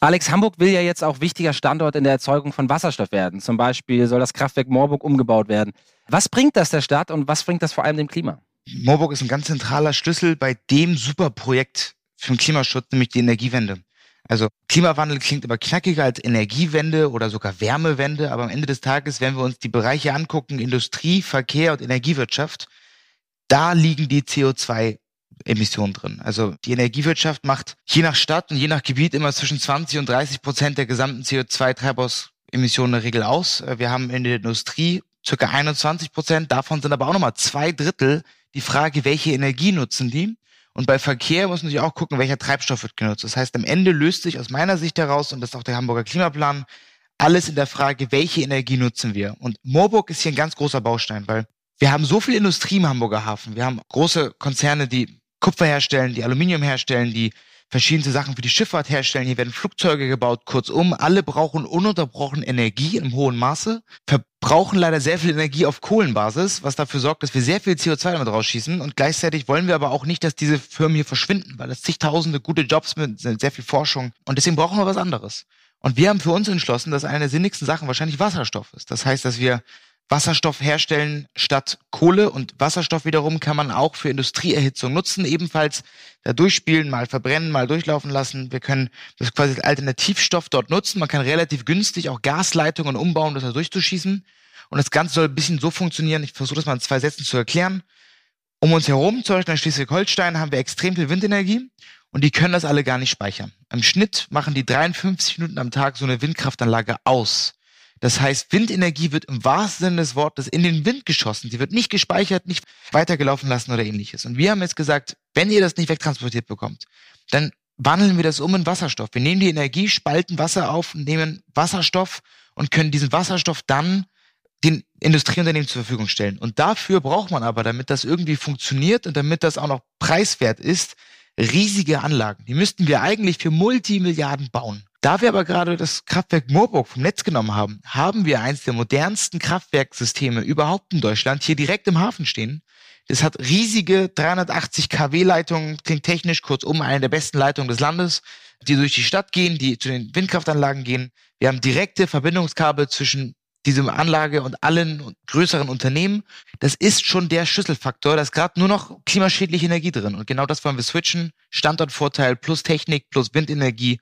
Alex, Hamburg will ja jetzt auch wichtiger Standort in der Erzeugung von Wasserstoff werden. Zum Beispiel soll das Kraftwerk Moorburg umgebaut werden. Was bringt das der Stadt und was bringt das vor allem dem Klima? Moorburg ist ein ganz zentraler Schlüssel bei dem Superprojekt für den Klimaschutz, nämlich die Energiewende. Also Klimawandel klingt aber knackiger als Energiewende oder sogar Wärmewende, aber am Ende des Tages, wenn wir uns die Bereiche angucken, Industrie, Verkehr und Energiewirtschaft, da liegen die CO2 Emissionen drin. Also die Energiewirtschaft macht je nach Stadt und je nach Gebiet immer zwischen 20 und 30 Prozent der gesamten CO2-Treibhausemissionen in der Regel aus. Wir haben in der Industrie circa 21 Prozent. Davon sind aber auch nochmal zwei Drittel die Frage, welche Energie nutzen die? Und bei Verkehr muss man sich auch gucken, welcher Treibstoff wird genutzt. Das heißt, am Ende löst sich aus meiner Sicht heraus, und das ist auch der Hamburger Klimaplan, alles in der Frage, welche Energie nutzen wir? Und Moorburg ist hier ein ganz großer Baustein, weil wir haben so viel Industrie im Hamburger Hafen. Wir haben große Konzerne, die Kupfer herstellen, die Aluminium herstellen, die verschiedenste Sachen für die Schifffahrt herstellen. Hier werden Flugzeuge gebaut. Kurzum, alle brauchen ununterbrochen Energie in hohem Maße, verbrauchen leider sehr viel Energie auf Kohlenbasis, was dafür sorgt, dass wir sehr viel CO2 damit rausschießen. Und gleichzeitig wollen wir aber auch nicht, dass diese Firmen hier verschwinden, weil das zigtausende gute Jobs mit sehr viel Forschung. Und deswegen brauchen wir was anderes. Und wir haben für uns entschlossen, dass eine der sinnigsten Sachen wahrscheinlich Wasserstoff ist. Das heißt, dass wir Wasserstoff herstellen statt Kohle und Wasserstoff wiederum kann man auch für Industrieerhitzung nutzen, ebenfalls da durchspielen, mal verbrennen, mal durchlaufen lassen. Wir können das quasi als Alternativstoff dort nutzen. Man kann relativ günstig auch Gasleitungen umbauen, das da durchzuschießen. Und das Ganze soll ein bisschen so funktionieren. Ich versuche das mal in zwei Sätzen zu erklären. Um uns herum, zum Beispiel in Schleswig-Holstein, haben wir extrem viel Windenergie und die können das alle gar nicht speichern. Im Schnitt machen die 53 Minuten am Tag so eine Windkraftanlage aus. Das heißt, Windenergie wird im wahrsten Sinne des Wortes in den Wind geschossen. Sie wird nicht gespeichert, nicht weitergelaufen lassen oder ähnliches. Und wir haben jetzt gesagt, wenn ihr das nicht wegtransportiert bekommt, dann wandeln wir das um in Wasserstoff. Wir nehmen die Energie, spalten Wasser auf, nehmen Wasserstoff und können diesen Wasserstoff dann den Industrieunternehmen zur Verfügung stellen. Und dafür braucht man aber, damit das irgendwie funktioniert und damit das auch noch preiswert ist, riesige Anlagen. Die müssten wir eigentlich für Multimilliarden bauen. Da wir aber gerade das Kraftwerk Moorburg vom Netz genommen haben, haben wir eins der modernsten Kraftwerksysteme überhaupt in Deutschland hier direkt im Hafen stehen. Das hat riesige 380 kW Leitungen, klingt technisch kurzum eine der besten Leitungen des Landes, die durch die Stadt gehen, die zu den Windkraftanlagen gehen. Wir haben direkte Verbindungskabel zwischen diese Anlage und allen größeren Unternehmen. Das ist schon der Schlüsselfaktor. Da ist gerade nur noch klimaschädliche Energie drin. Und genau das wollen wir switchen. Standortvorteil plus Technik plus Windenergie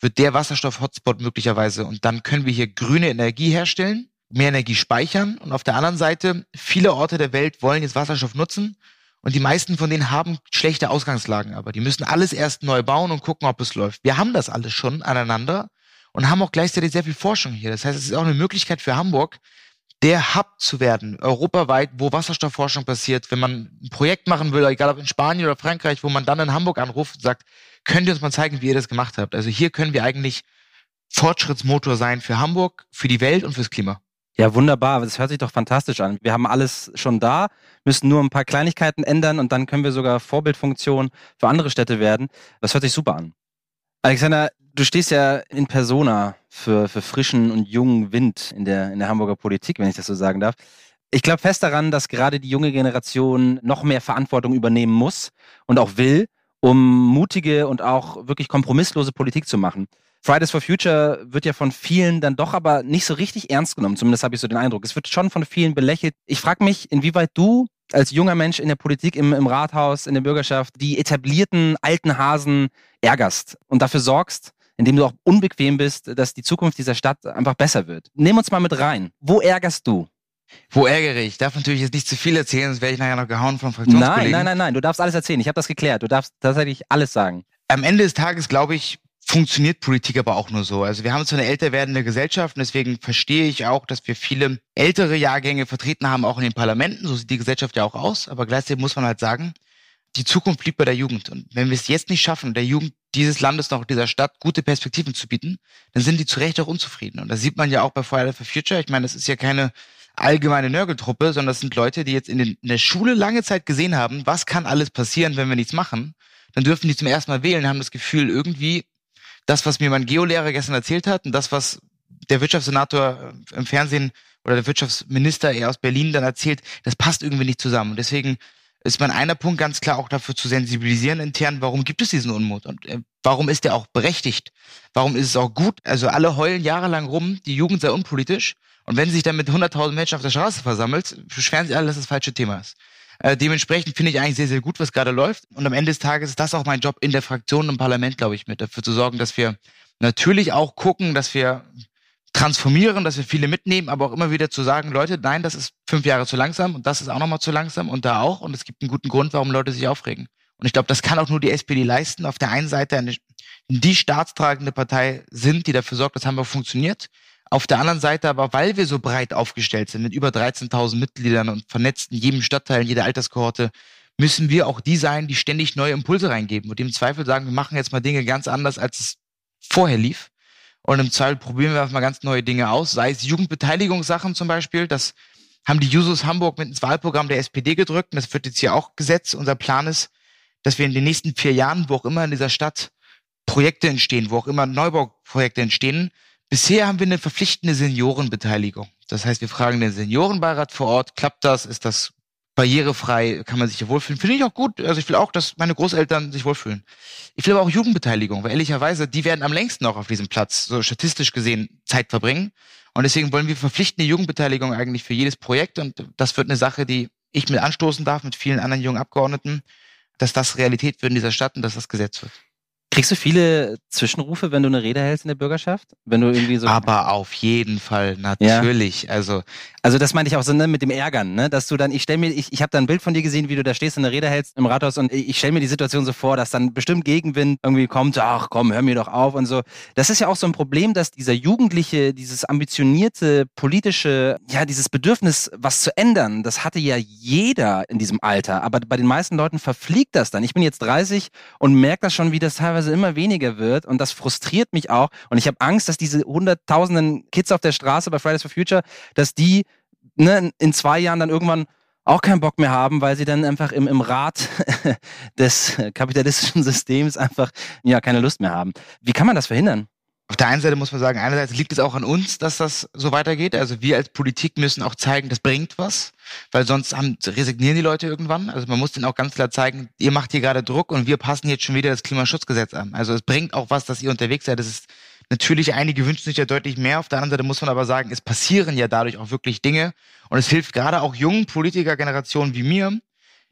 wird der Wasserstoff-Hotspot möglicherweise. Und dann können wir hier grüne Energie herstellen, mehr Energie speichern. Und auf der anderen Seite, viele Orte der Welt wollen jetzt Wasserstoff nutzen. Und die meisten von denen haben schlechte Ausgangslagen, aber die müssen alles erst neu bauen und gucken, ob es läuft. Wir haben das alles schon aneinander und haben auch gleichzeitig sehr viel Forschung hier. Das heißt, es ist auch eine Möglichkeit für Hamburg, der Hub zu werden, europaweit, wo Wasserstoffforschung passiert. Wenn man ein Projekt machen will, egal ob in Spanien oder Frankreich, wo man dann in Hamburg anruft und sagt, könnt ihr uns mal zeigen, wie ihr das gemacht habt? Also hier können wir eigentlich Fortschrittsmotor sein für Hamburg, für die Welt und fürs Klima. Ja, wunderbar. Das hört sich doch fantastisch an. Wir haben alles schon da, müssen nur ein paar Kleinigkeiten ändern und dann können wir sogar Vorbildfunktion für andere Städte werden. Das hört sich super an. Alexander, du stehst ja in Persona für, für frischen und jungen Wind in der, in der Hamburger Politik, wenn ich das so sagen darf. Ich glaube fest daran, dass gerade die junge Generation noch mehr Verantwortung übernehmen muss und auch will, um mutige und auch wirklich kompromisslose Politik zu machen. Fridays for Future wird ja von vielen dann doch aber nicht so richtig ernst genommen. Zumindest habe ich so den Eindruck. Es wird schon von vielen belächelt. Ich frage mich, inwieweit du als junger Mensch in der Politik, im, im Rathaus, in der Bürgerschaft, die etablierten alten Hasen ärgerst und dafür sorgst, indem du auch unbequem bist, dass die Zukunft dieser Stadt einfach besser wird. Nimm uns mal mit rein. Wo ärgerst du? Wo ärgere ich? Ich darf natürlich jetzt nicht zu viel erzählen, sonst werde ich nachher noch gehauen von Fraktionskollegen. Nein, nein, nein, nein. Du darfst alles erzählen. Ich habe das geklärt. Du darfst tatsächlich alles sagen. Am Ende des Tages, glaube ich, funktioniert Politik aber auch nur so. Also wir haben so eine älter werdende Gesellschaft und deswegen verstehe ich auch, dass wir viele ältere Jahrgänge vertreten haben, auch in den Parlamenten. So sieht die Gesellschaft ja auch aus. Aber gleichzeitig muss man halt sagen, die Zukunft liegt bei der Jugend. Und wenn wir es jetzt nicht schaffen, der Jugend dieses Landes noch dieser Stadt gute Perspektiven zu bieten, dann sind die zu Recht auch unzufrieden. Und das sieht man ja auch bei Fridays for Future. Ich meine, das ist ja keine allgemeine Nörgeltruppe, sondern das sind Leute, die jetzt in, den, in der Schule lange Zeit gesehen haben, was kann alles passieren, wenn wir nichts machen. Dann dürfen die zum ersten Mal wählen, haben das Gefühl, irgendwie das, was mir mein Geolehrer gestern erzählt hat und das, was der Wirtschaftssenator im Fernsehen oder der Wirtschaftsminister eher aus Berlin dann erzählt, das passt irgendwie nicht zusammen. Und deswegen ist mein einer Punkt ganz klar auch dafür zu sensibilisieren intern, warum gibt es diesen Unmut und äh, warum ist der auch berechtigt? Warum ist es auch gut? Also alle heulen jahrelang rum, die Jugend sei unpolitisch und wenn sich dann mit 100.000 Menschen auf der Straße versammelt, beschweren sie alle, dass das falsche Thema ist. Äh, dementsprechend finde ich eigentlich sehr, sehr gut, was gerade läuft. Und am Ende des Tages ist das auch mein Job in der Fraktion im Parlament, glaube ich, mit dafür zu sorgen, dass wir natürlich auch gucken, dass wir transformieren, dass wir viele mitnehmen, aber auch immer wieder zu sagen, Leute, nein, das ist fünf Jahre zu langsam und das ist auch nochmal zu langsam und da auch. Und es gibt einen guten Grund, warum Leute sich aufregen. Und ich glaube, das kann auch nur die SPD leisten. Auf der einen Seite eine, die staatstragende Partei sind, die dafür sorgt, dass Hamburg funktioniert. Auf der anderen Seite aber, weil wir so breit aufgestellt sind mit über 13.000 Mitgliedern und vernetzt in jedem Stadtteil, in jeder Alterskohorte, müssen wir auch die sein, die ständig neue Impulse reingeben und im Zweifel sagen, wir machen jetzt mal Dinge ganz anders, als es vorher lief. Und im Zweifel probieren wir einfach mal ganz neue Dinge aus, sei es Jugendbeteiligungssachen zum Beispiel, das haben die Jusos Hamburg mit ins Wahlprogramm der SPD gedrückt und das wird jetzt hier auch Gesetz. Unser Plan ist, dass wir in den nächsten vier Jahren, wo auch immer in dieser Stadt Projekte entstehen, wo auch immer Neubauprojekte entstehen, bisher haben wir eine verpflichtende Seniorenbeteiligung. Das heißt, wir fragen den Seniorenbeirat vor Ort, klappt das, ist das barrierefrei, kann man sich hier wohlfühlen. Finde ich auch gut. Also ich will auch, dass meine Großeltern sich wohlfühlen. Ich will aber auch Jugendbeteiligung, weil ehrlicherweise, die werden am längsten auch auf diesem Platz, so statistisch gesehen, Zeit verbringen. Und deswegen wollen wir verpflichtende Jugendbeteiligung eigentlich für jedes Projekt. Und das wird eine Sache, die ich mit anstoßen darf, mit vielen anderen jungen Abgeordneten, dass das Realität wird in dieser Stadt und dass das Gesetz wird. Kriegst du viele Zwischenrufe, wenn du eine Rede hältst in der Bürgerschaft? Wenn du irgendwie so. Aber auf jeden Fall, natürlich. Ja. Also, also das meinte ich auch so ne, mit dem Ärgern, ne? dass du dann, ich stell mir, ich, ich habe da ein Bild von dir gesehen, wie du da stehst und eine Rede hältst im Rathaus und ich stelle mir die Situation so vor, dass dann bestimmt Gegenwind irgendwie kommt, ach komm, hör mir doch auf und so. Das ist ja auch so ein Problem, dass dieser Jugendliche, dieses ambitionierte politische, ja, dieses Bedürfnis, was zu ändern, das hatte ja jeder in diesem Alter. Aber bei den meisten Leuten verfliegt das dann. Ich bin jetzt 30 und merke das schon, wie das teilweise teilweise immer weniger wird und das frustriert mich auch. Und ich habe Angst, dass diese hunderttausenden Kids auf der Straße bei Fridays for Future, dass die ne, in zwei Jahren dann irgendwann auch keinen Bock mehr haben, weil sie dann einfach im, im Rat des kapitalistischen Systems einfach ja keine Lust mehr haben. Wie kann man das verhindern? Auf der einen Seite muss man sagen, einerseits liegt es auch an uns, dass das so weitergeht. Also wir als Politik müssen auch zeigen, das bringt was, weil sonst haben, resignieren die Leute irgendwann. Also man muss denen auch ganz klar zeigen, ihr macht hier gerade Druck und wir passen jetzt schon wieder das Klimaschutzgesetz an. Also es bringt auch was, dass ihr unterwegs seid. Das ist natürlich, einige wünschen sich ja deutlich mehr. Auf der anderen Seite muss man aber sagen, es passieren ja dadurch auch wirklich Dinge. Und es hilft gerade auch jungen Politikergenerationen wie mir,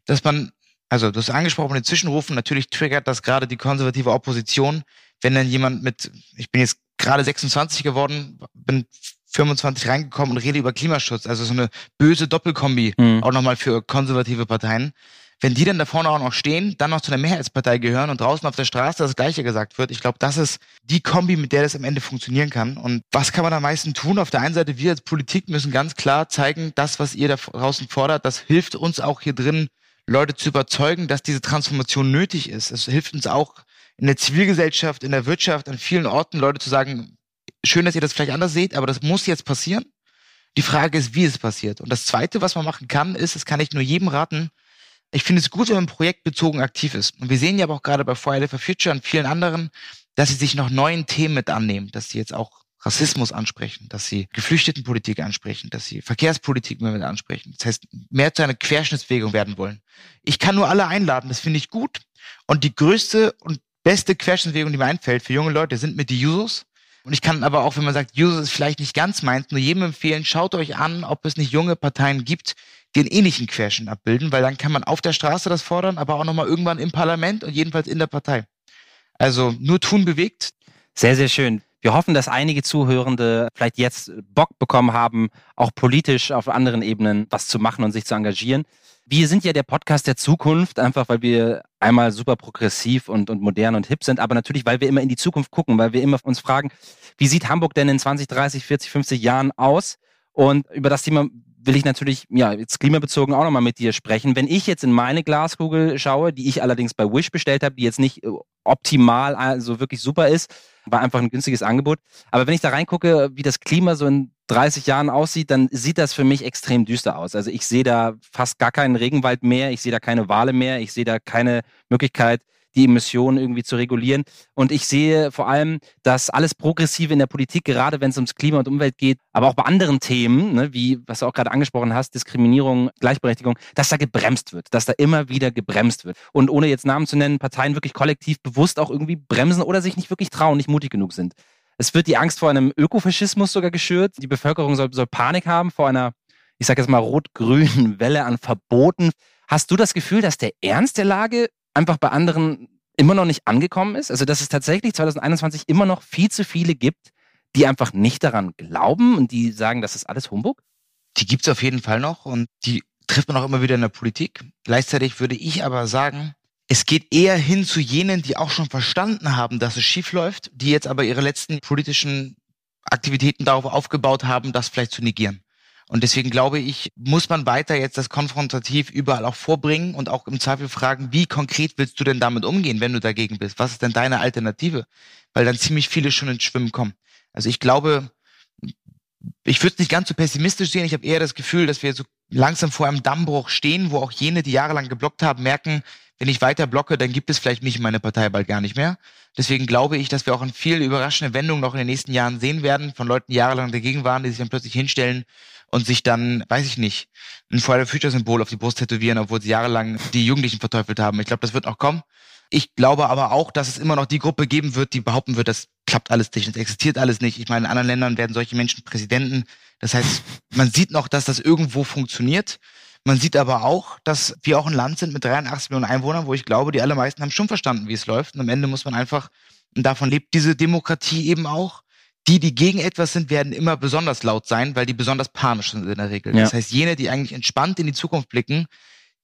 dass man also du hast angesprochen, den Zwischenrufen, natürlich triggert das gerade die konservative Opposition, wenn dann jemand mit, ich bin jetzt gerade 26 geworden, bin 25 reingekommen und rede über Klimaschutz, also so eine böse Doppelkombi, mhm. auch nochmal für konservative Parteien. Wenn die dann da vorne auch noch stehen, dann noch zu einer Mehrheitspartei gehören und draußen auf der Straße das Gleiche gesagt wird, ich glaube, das ist die Kombi, mit der das am Ende funktionieren kann. Und was kann man am meisten tun? Auf der einen Seite, wir als Politik müssen ganz klar zeigen, das, was ihr da draußen fordert, das hilft uns auch hier drin, Leute zu überzeugen, dass diese Transformation nötig ist. Es hilft uns auch, in der Zivilgesellschaft, in der Wirtschaft, an vielen Orten Leute zu sagen, schön, dass ihr das vielleicht anders seht, aber das muss jetzt passieren. Die Frage ist, wie es passiert. Und das Zweite, was man machen kann, ist, das kann ich nur jedem raten, ich finde es gut, wenn man projektbezogen aktiv ist. Und wir sehen ja aber auch gerade bei Friday for Future und vielen anderen, dass sie sich noch neuen Themen mit annehmen, dass sie jetzt auch Rassismus ansprechen, dass sie Geflüchtetenpolitik ansprechen, dass sie Verkehrspolitik mit ansprechen. Das heißt, mehr zu einer Querschnittsbewegung werden wollen. Ich kann nur alle einladen, das finde ich gut. Und die größte und beste Querschnittsbewegung, die mir einfällt für junge Leute, sind mit die Jusos. Und ich kann aber auch, wenn man sagt, Jusos ist vielleicht nicht ganz meins, nur jedem empfehlen, schaut euch an, ob es nicht junge Parteien gibt, die einen ähnlichen Querschnitt abbilden, weil dann kann man auf der Straße das fordern, aber auch nochmal irgendwann im Parlament und jedenfalls in der Partei. Also nur tun bewegt. Sehr, sehr schön. Wir hoffen, dass einige Zuhörende vielleicht jetzt Bock bekommen haben, auch politisch auf anderen Ebenen was zu machen und sich zu engagieren. Wir sind ja der Podcast der Zukunft, einfach weil wir einmal super progressiv und, und modern und hip sind, aber natürlich, weil wir immer in die Zukunft gucken, weil wir immer uns fragen, wie sieht Hamburg denn in 20, 30, 40, 50 Jahren aus? Und über das Thema will ich natürlich, ja, jetzt klimabezogen auch nochmal mit dir sprechen. Wenn ich jetzt in meine Glaskugel schaue, die ich allerdings bei Wish bestellt habe, die jetzt nicht äh, optimal, also wirklich super ist, war einfach ein günstiges Angebot. Aber wenn ich da reingucke, wie das Klima so in 30 Jahren aussieht, dann sieht das für mich extrem düster aus. Also ich sehe da fast gar keinen Regenwald mehr, ich sehe da keine Wale mehr, ich sehe da keine Möglichkeit, die Emissionen irgendwie zu regulieren. Und ich sehe vor allem, dass alles Progressive in der Politik, gerade wenn es ums Klima und Umwelt geht, aber auch bei anderen Themen, ne, wie was du auch gerade angesprochen hast, Diskriminierung, Gleichberechtigung, dass da gebremst wird, dass da immer wieder gebremst wird. Und ohne jetzt Namen zu nennen, Parteien wirklich kollektiv bewusst auch irgendwie bremsen oder sich nicht wirklich trauen, nicht mutig genug sind. Es wird die Angst vor einem Ökofaschismus sogar geschürt. Die Bevölkerung soll, soll Panik haben vor einer, ich sage jetzt mal, rot-grünen Welle an Verboten. Hast du das Gefühl, dass der Ernst der Lage einfach bei anderen immer noch nicht angekommen ist? Also, dass es tatsächlich 2021 immer noch viel zu viele gibt, die einfach nicht daran glauben und die sagen, das ist alles Humbug? Die gibt es auf jeden Fall noch und die trifft man auch immer wieder in der Politik. Gleichzeitig würde ich aber sagen, es geht eher hin zu jenen, die auch schon verstanden haben, dass es schief läuft, die jetzt aber ihre letzten politischen Aktivitäten darauf aufgebaut haben, das vielleicht zu negieren. Und deswegen glaube ich, muss man weiter jetzt das konfrontativ überall auch vorbringen und auch im Zweifel fragen, wie konkret willst du denn damit umgehen, wenn du dagegen bist? Was ist denn deine Alternative? Weil dann ziemlich viele schon ins Schwimmen kommen. Also ich glaube, ich würde es nicht ganz so pessimistisch sehen. Ich habe eher das Gefühl, dass wir so langsam vor einem Dammbruch stehen, wo auch jene, die jahrelang geblockt haben, merken, wenn ich weiter blocke, dann gibt es vielleicht mich in meine Partei bald gar nicht mehr. Deswegen glaube ich, dass wir auch in viel überraschende Wendungen noch in den nächsten Jahren sehen werden, von Leuten, die jahrelang dagegen waren, die sich dann plötzlich hinstellen und sich dann, weiß ich nicht, ein Friday Future Symbol auf die Brust tätowieren, obwohl sie jahrelang die Jugendlichen verteufelt haben. Ich glaube, das wird noch kommen. Ich glaube aber auch, dass es immer noch die Gruppe geben wird, die behaupten wird, das klappt alles nicht, das existiert alles nicht. Ich meine, in anderen Ländern werden solche Menschen Präsidenten. Das heißt, man sieht noch, dass das irgendwo funktioniert. Man sieht aber auch, dass wir auch ein Land sind mit 83 Millionen Einwohnern, wo ich glaube, die allermeisten haben schon verstanden, wie es läuft. Und am Ende muss man einfach, und davon lebt diese Demokratie eben auch, die, die gegen etwas sind, werden immer besonders laut sein, weil die besonders panisch sind in der Regel. Ja. Das heißt, jene, die eigentlich entspannt in die Zukunft blicken,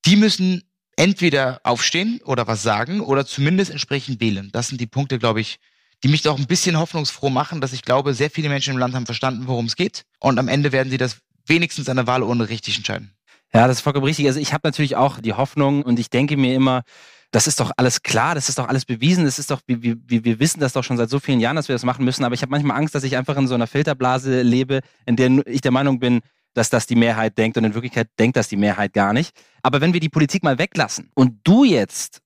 die müssen entweder aufstehen oder was sagen oder zumindest entsprechend wählen. Das sind die Punkte, glaube ich, die mich doch ein bisschen hoffnungsfroh machen, dass ich glaube, sehr viele Menschen im Land haben verstanden, worum es geht. Und am Ende werden sie das wenigstens an der Wahl ohne richtig entscheiden. Ja, das ist vollkommen richtig. Also ich habe natürlich auch die Hoffnung und ich denke mir immer, das ist doch alles klar, das ist doch alles bewiesen, das ist doch, wir, wir, wir wissen das doch schon seit so vielen Jahren, dass wir das machen müssen, aber ich habe manchmal Angst, dass ich einfach in so einer Filterblase lebe, in der ich der Meinung bin, dass das die Mehrheit denkt und in Wirklichkeit denkt das die Mehrheit gar nicht. Aber wenn wir die Politik mal weglassen und du jetzt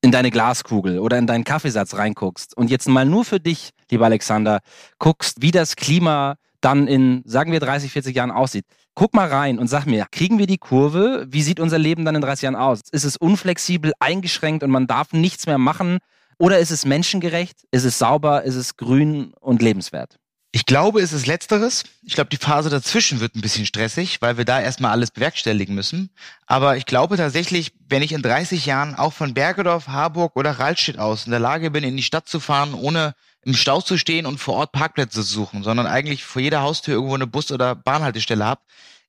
in deine Glaskugel oder in deinen Kaffeesatz reinguckst und jetzt mal nur für dich, lieber Alexander, guckst, wie das Klima dann in, sagen wir, 30, 40 Jahren aussieht. Guck mal rein und sag mir, kriegen wir die Kurve? Wie sieht unser Leben dann in 30 Jahren aus? Ist es unflexibel, eingeschränkt und man darf nichts mehr machen? Oder ist es menschengerecht? Ist es sauber? Ist es grün und lebenswert? Ich glaube, es ist letzteres. Ich glaube, die Phase dazwischen wird ein bisschen stressig, weil wir da erstmal alles bewerkstelligen müssen. Aber ich glaube tatsächlich, wenn ich in 30 Jahren auch von Bergedorf, Harburg oder Rahlstedt aus in der Lage bin, in die Stadt zu fahren, ohne im Stau zu stehen und vor Ort Parkplätze zu suchen, sondern eigentlich vor jeder Haustür irgendwo eine Bus- oder Bahnhaltestelle habe,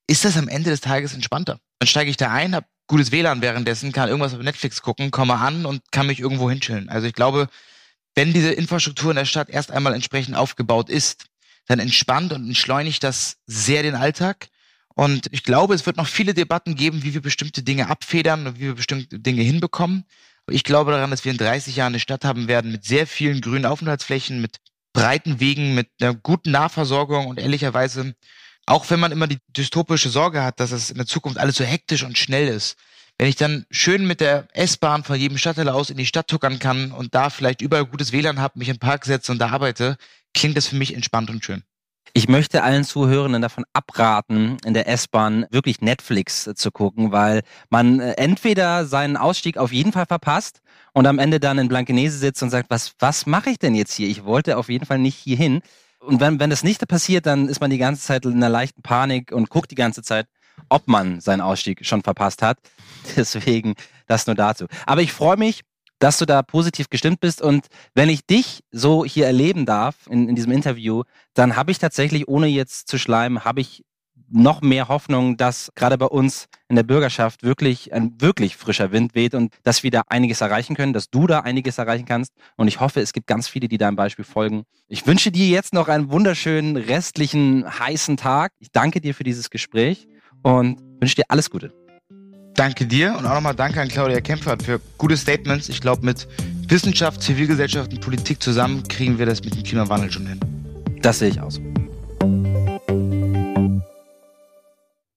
ist das am Ende des Tages entspannter. Dann steige ich da ein, habe gutes WLAN währenddessen, kann irgendwas auf Netflix gucken, komme an und kann mich irgendwo hinchillen. Also ich glaube, wenn diese Infrastruktur in der Stadt erst einmal entsprechend aufgebaut ist, dann entspannt und entschleunigt das sehr den Alltag. Und ich glaube, es wird noch viele Debatten geben, wie wir bestimmte Dinge abfedern und wie wir bestimmte Dinge hinbekommen. Ich glaube daran, dass wir in 30 Jahren eine Stadt haben werden mit sehr vielen grünen Aufenthaltsflächen, mit breiten Wegen, mit einer guten Nahversorgung und ehrlicherweise, auch wenn man immer die dystopische Sorge hat, dass es in der Zukunft alles so hektisch und schnell ist, wenn ich dann schön mit der S-Bahn von jedem Stadtteil aus in die Stadt tuckern kann und da vielleicht überall gutes WLAN habe, mich den Park setze und da arbeite, klingt das für mich entspannt und schön. Ich möchte allen Zuhörenden davon abraten, in der S-Bahn wirklich Netflix zu gucken, weil man äh, entweder seinen Ausstieg auf jeden Fall verpasst und am Ende dann in Blankenese sitzt und sagt, was, was mache ich denn jetzt hier? Ich wollte auf jeden Fall nicht hier hin. Und wenn, wenn das nicht passiert, dann ist man die ganze Zeit in einer leichten Panik und guckt die ganze Zeit, ob man seinen Ausstieg schon verpasst hat. Deswegen das nur dazu. Aber ich freue mich, dass du da positiv gestimmt bist. Und wenn ich dich so hier erleben darf in, in diesem Interview, dann habe ich tatsächlich, ohne jetzt zu schleimen, habe ich noch mehr Hoffnung, dass gerade bei uns in der Bürgerschaft wirklich ein wirklich frischer Wind weht und dass wir da einiges erreichen können, dass du da einiges erreichen kannst. Und ich hoffe, es gibt ganz viele, die deinem Beispiel folgen. Ich wünsche dir jetzt noch einen wunderschönen restlichen heißen Tag. Ich danke dir für dieses Gespräch und wünsche dir alles Gute. Danke dir und auch nochmal danke an Claudia Kempfert für gute Statements. Ich glaube, mit Wissenschaft, Zivilgesellschaft und Politik zusammen kriegen wir das mit dem Klimawandel schon hin. Das sehe ich aus.